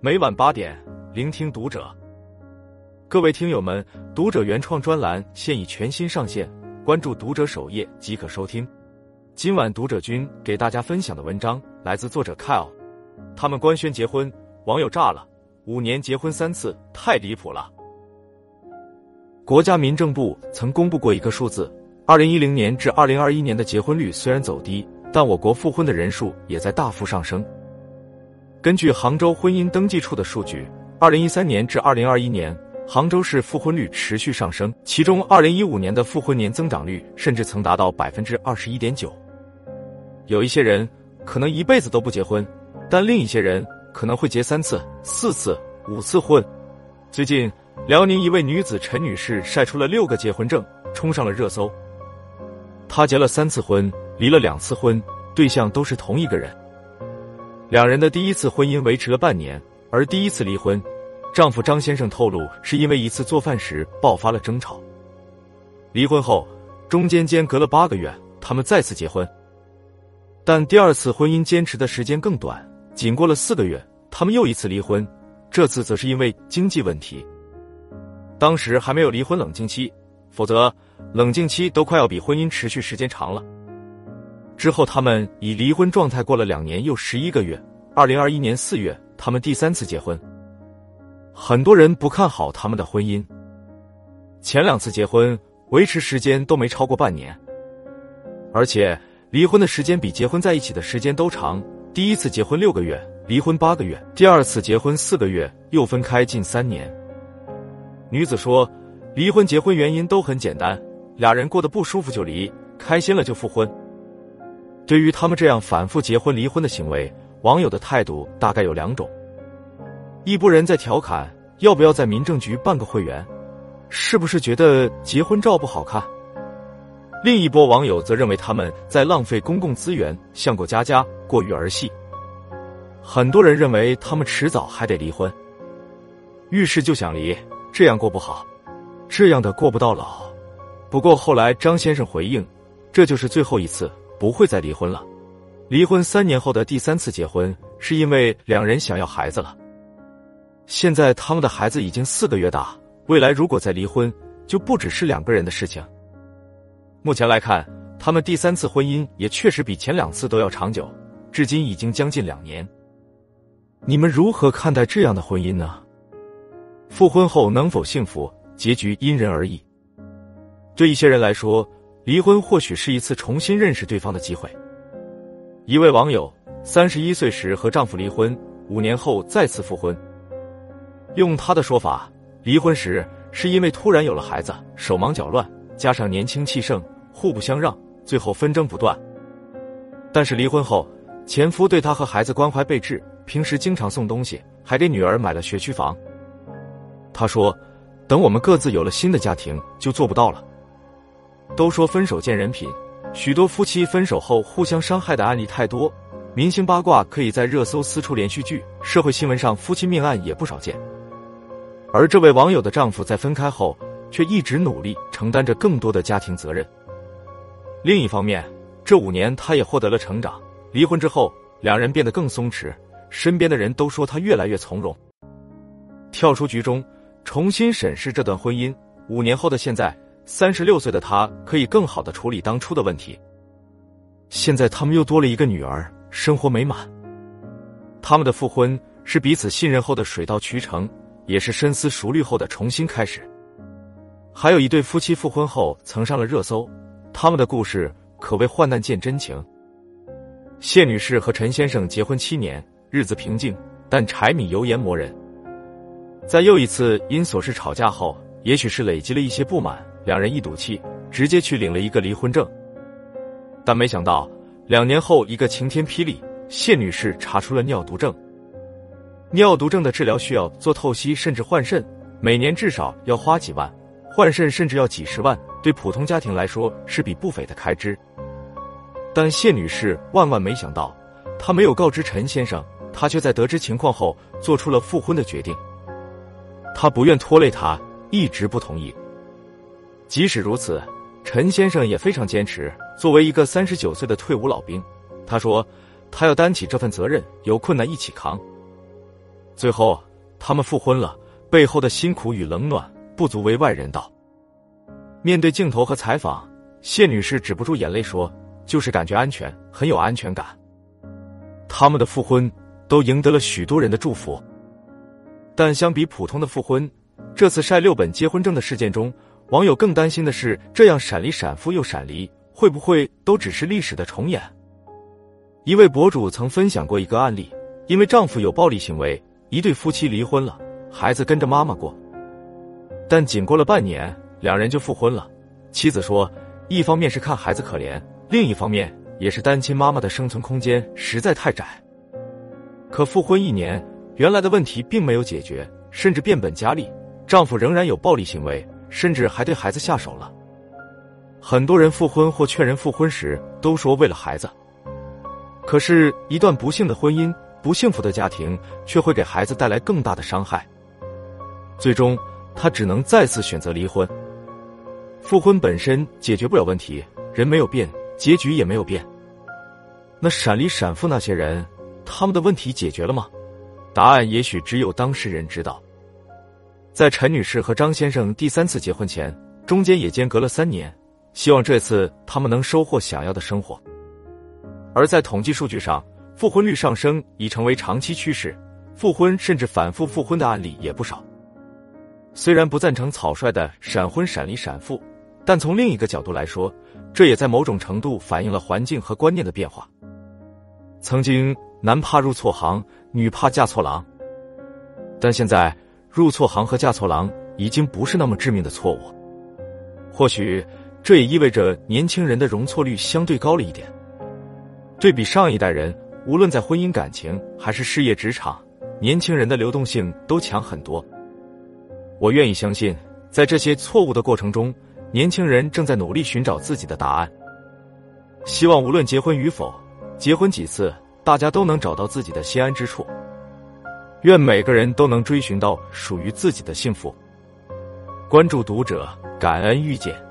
每晚八点，聆听读者。各位听友们，读者原创专栏现已全新上线，关注读者首页即可收听。今晚读者君给大家分享的文章来自作者 Kyle。他们官宣结婚，网友炸了，五年结婚三次，太离谱了。国家民政部曾公布过一个数字：二零一零年至二零二一年的结婚率虽然走低，但我国复婚的人数也在大幅上升。根据杭州婚姻登记处的数据，二零一三年至二零二一年，杭州市复婚率持续上升，其中二零一五年的复婚年增长率甚至曾达到百分之二十一点九。有一些人可能一辈子都不结婚，但另一些人可能会结三次、四次、五次婚。最近。辽宁一位女子陈女士晒出了六个结婚证，冲上了热搜。她结了三次婚，离了两次婚，对象都是同一个人。两人的第一次婚姻维持了半年，而第一次离婚，丈夫张先生透露是因为一次做饭时爆发了争吵。离婚后，中间间隔了八个月，他们再次结婚，但第二次婚姻坚持的时间更短，仅过了四个月，他们又一次离婚，这次则是因为经济问题。当时还没有离婚冷静期，否则冷静期都快要比婚姻持续时间长了。之后他们以离婚状态过了两年又十一个月。二零二一年四月，他们第三次结婚。很多人不看好他们的婚姻，前两次结婚维持时间都没超过半年，而且离婚的时间比结婚在一起的时间都长。第一次结婚六个月，离婚八个月；第二次结婚四个月，又分开近三年。女子说：“离婚、结婚原因都很简单，俩人过得不舒服就离，开心了就复婚。”对于他们这样反复结婚、离婚的行为，网友的态度大概有两种：一波人在调侃要不要在民政局办个会员，是不是觉得结婚照不好看；另一波网友则认为他们在浪费公共资源，像过家家，过于儿戏。很多人认为他们迟早还得离婚，遇事就想离。这样过不好，这样的过不到老。不过后来张先生回应，这就是最后一次，不会再离婚了。离婚三年后的第三次结婚，是因为两人想要孩子了。现在他们的孩子已经四个月大，未来如果再离婚，就不只是两个人的事情。目前来看，他们第三次婚姻也确实比前两次都要长久，至今已经将近两年。你们如何看待这样的婚姻呢？复婚后能否幸福，结局因人而异。对一些人来说，离婚或许是一次重新认识对方的机会。一位网友三十一岁时和丈夫离婚，五年后再次复婚。用他的说法，离婚时是因为突然有了孩子，手忙脚乱，加上年轻气盛，互不相让，最后纷争不断。但是离婚后，前夫对她和孩子关怀备至，平时经常送东西，还给女儿买了学区房。他说：“等我们各自有了新的家庭，就做不到了。”都说分手见人品，许多夫妻分手后互相伤害的案例太多，明星八卦可以在热搜撕出连续剧，社会新闻上夫妻命案也不少见。而这位网友的丈夫在分开后，却一直努力承担着更多的家庭责任。另一方面，这五年他也获得了成长。离婚之后，两人变得更松弛，身边的人都说他越来越从容。跳出局中。重新审视这段婚姻，五年后的现在，三十六岁的他可以更好的处理当初的问题。现在他们又多了一个女儿，生活美满。他们的复婚是彼此信任后的水到渠成，也是深思熟虑后的重新开始。还有一对夫妻复婚后曾上了热搜，他们的故事可谓患难见真情。谢女士和陈先生结婚七年，日子平静，但柴米油盐磨人。在又一次因琐事吵架后，也许是累积了一些不满，两人一赌气，直接去领了一个离婚证。但没想到，两年后一个晴天霹雳，谢女士查出了尿毒症。尿毒症的治疗需要做透析，甚至换肾，每年至少要花几万，换肾甚至要几十万，对普通家庭来说是笔不菲的开支。但谢女士万万没想到，她没有告知陈先生，她却在得知情况后做出了复婚的决定。他不愿拖累他，一直不同意。即使如此，陈先生也非常坚持。作为一个三十九岁的退伍老兵，他说他要担起这份责任，有困难一起扛。最后他们复婚了，背后的辛苦与冷暖不足为外人道。面对镜头和采访，谢女士止不住眼泪说：“就是感觉安全，很有安全感。”他们的复婚都赢得了许多人的祝福，但相比普通的复婚，这次晒六本结婚证的事件中，网友更担心的是，这样闪离闪复又闪离，会不会都只是历史的重演？一位博主曾分享过一个案例，因为丈夫有暴力行为，一对夫妻离婚了，孩子跟着妈妈过，但仅过了半年。两人就复婚了。妻子说，一方面是看孩子可怜，另一方面也是单亲妈妈的生存空间实在太窄。可复婚一年，原来的问题并没有解决，甚至变本加厉，丈夫仍然有暴力行为，甚至还对孩子下手了。很多人复婚或劝人复婚时都说为了孩子，可是，一段不幸的婚姻、不幸福的家庭却会给孩子带来更大的伤害，最终他只能再次选择离婚。复婚本身解决不了问题，人没有变，结局也没有变。那闪离闪复那些人，他们的问题解决了吗？答案也许只有当事人知道。在陈女士和张先生第三次结婚前，中间也间隔了三年，希望这次他们能收获想要的生活。而在统计数据上，复婚率上升已成为长期趋势，复婚甚至反复复婚的案例也不少。虽然不赞成草率的闪婚闪离闪复，但从另一个角度来说，这也在某种程度反映了环境和观念的变化。曾经男怕入错行，女怕嫁错郎，但现在入错行和嫁错郎已经不是那么致命的错误。或许这也意味着年轻人的容错率相对高了一点。对比上一代人，无论在婚姻感情还是事业职场，年轻人的流动性都强很多。我愿意相信，在这些错误的过程中，年轻人正在努力寻找自己的答案。希望无论结婚与否，结婚几次，大家都能找到自己的心安之处。愿每个人都能追寻到属于自己的幸福。关注读者，感恩遇见。